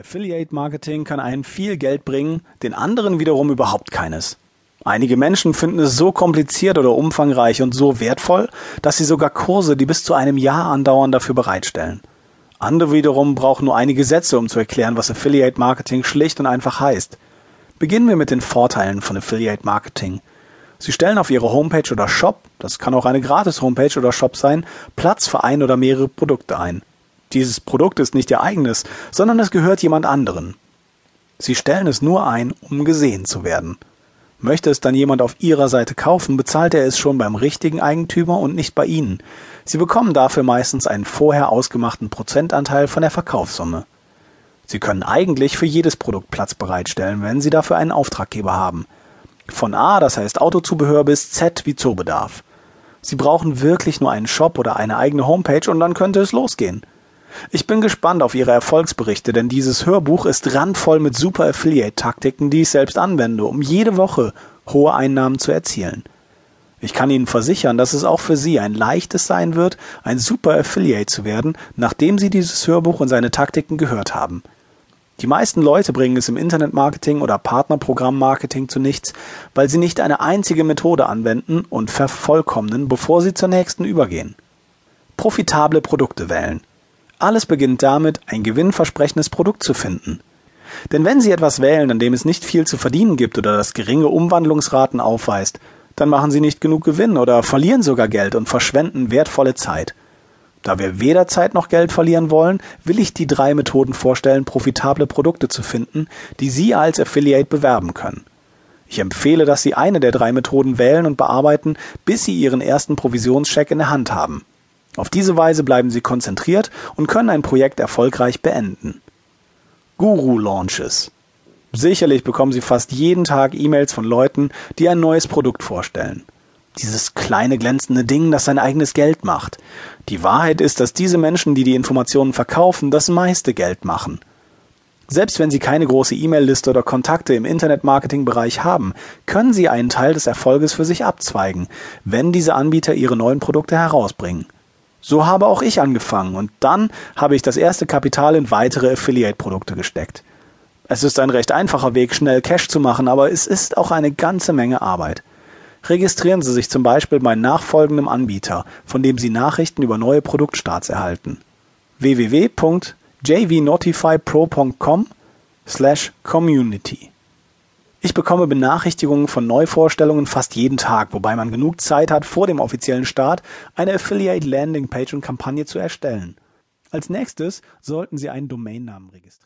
Affiliate Marketing kann einen viel Geld bringen, den anderen wiederum überhaupt keines. Einige Menschen finden es so kompliziert oder umfangreich und so wertvoll, dass sie sogar Kurse, die bis zu einem Jahr andauern, dafür bereitstellen. Andere wiederum brauchen nur einige Sätze, um zu erklären, was Affiliate Marketing schlicht und einfach heißt. Beginnen wir mit den Vorteilen von Affiliate Marketing. Sie stellen auf Ihre Homepage oder Shop, das kann auch eine Gratis-Homepage oder Shop sein, Platz für ein oder mehrere Produkte ein. Dieses Produkt ist nicht ihr eigenes, sondern es gehört jemand anderen. Sie stellen es nur ein, um gesehen zu werden. Möchte es dann jemand auf Ihrer Seite kaufen, bezahlt er es schon beim richtigen Eigentümer und nicht bei Ihnen. Sie bekommen dafür meistens einen vorher ausgemachten Prozentanteil von der Verkaufssumme. Sie können eigentlich für jedes Produkt Platz bereitstellen, wenn Sie dafür einen Auftraggeber haben. Von A, das heißt Autozubehör, bis Z wie Zoobedarf. Sie brauchen wirklich nur einen Shop oder eine eigene Homepage und dann könnte es losgehen. Ich bin gespannt auf Ihre Erfolgsberichte, denn dieses Hörbuch ist randvoll mit super Affiliate-Taktiken, die ich selbst anwende, um jede Woche hohe Einnahmen zu erzielen. Ich kann Ihnen versichern, dass es auch für Sie ein leichtes sein wird, ein super Affiliate zu werden, nachdem Sie dieses Hörbuch und seine Taktiken gehört haben. Die meisten Leute bringen es im Internetmarketing oder Partnerprogrammmarketing zu nichts, weil sie nicht eine einzige Methode anwenden und vervollkommnen, bevor sie zur nächsten übergehen. Profitable Produkte wählen. Alles beginnt damit, ein gewinnversprechendes Produkt zu finden. Denn wenn Sie etwas wählen, an dem es nicht viel zu verdienen gibt oder das geringe Umwandlungsraten aufweist, dann machen Sie nicht genug Gewinn oder verlieren sogar Geld und verschwenden wertvolle Zeit. Da wir weder Zeit noch Geld verlieren wollen, will ich die drei Methoden vorstellen, profitable Produkte zu finden, die Sie als Affiliate bewerben können. Ich empfehle, dass Sie eine der drei Methoden wählen und bearbeiten, bis Sie Ihren ersten Provisionscheck in der Hand haben. Auf diese Weise bleiben Sie konzentriert und können ein Projekt erfolgreich beenden. Guru Launches. Sicherlich bekommen Sie fast jeden Tag E-Mails von Leuten, die ein neues Produkt vorstellen. Dieses kleine glänzende Ding, das sein eigenes Geld macht. Die Wahrheit ist, dass diese Menschen, die die Informationen verkaufen, das meiste Geld machen. Selbst wenn Sie keine große E-Mail-Liste oder Kontakte im Internet-Marketing-Bereich haben, können Sie einen Teil des Erfolges für sich abzweigen, wenn diese Anbieter ihre neuen Produkte herausbringen. So habe auch ich angefangen und dann habe ich das erste Kapital in weitere Affiliate-Produkte gesteckt. Es ist ein recht einfacher Weg, schnell Cash zu machen, aber es ist auch eine ganze Menge Arbeit. Registrieren Sie sich zum Beispiel bei nachfolgendem Anbieter, von dem Sie Nachrichten über neue Produktstarts erhalten. www.jvnotifypro.com slash community ich bekomme Benachrichtigungen von Neuvorstellungen fast jeden Tag, wobei man genug Zeit hat, vor dem offiziellen Start eine Affiliate Landing Page und Kampagne zu erstellen. Als nächstes sollten Sie einen Domainnamen registrieren